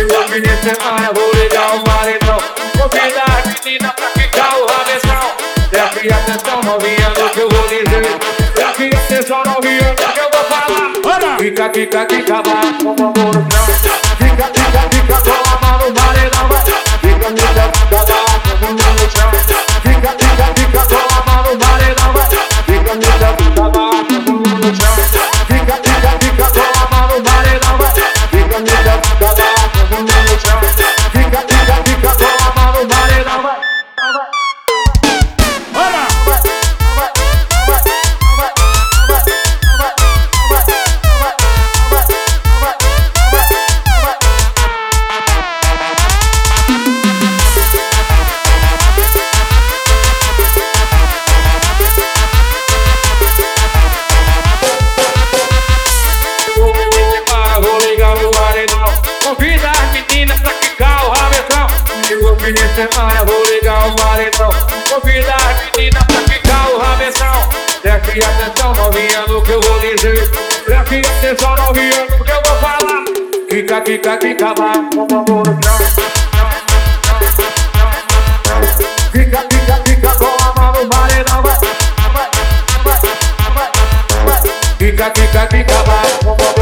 E o administrar, vou ligar o maridão Vou pegar a menina pra ficar o rabecão Preste atenção, novinha, no que eu vou dizer Preste atenção, novinha, no que eu vou falar Fica, fica, fica, vai, com o amor semana vou ligar o paredão. Convida a menina pra ficar o rabeção Preste atenção novinha no que eu vou dizer Preste atenção novinha no que eu vou falar. Fica, fica, fica vai com o amor Fica, fica, fica, com a no paredão Vai, vai, vai, vai. Quica, quica, quica, vai com o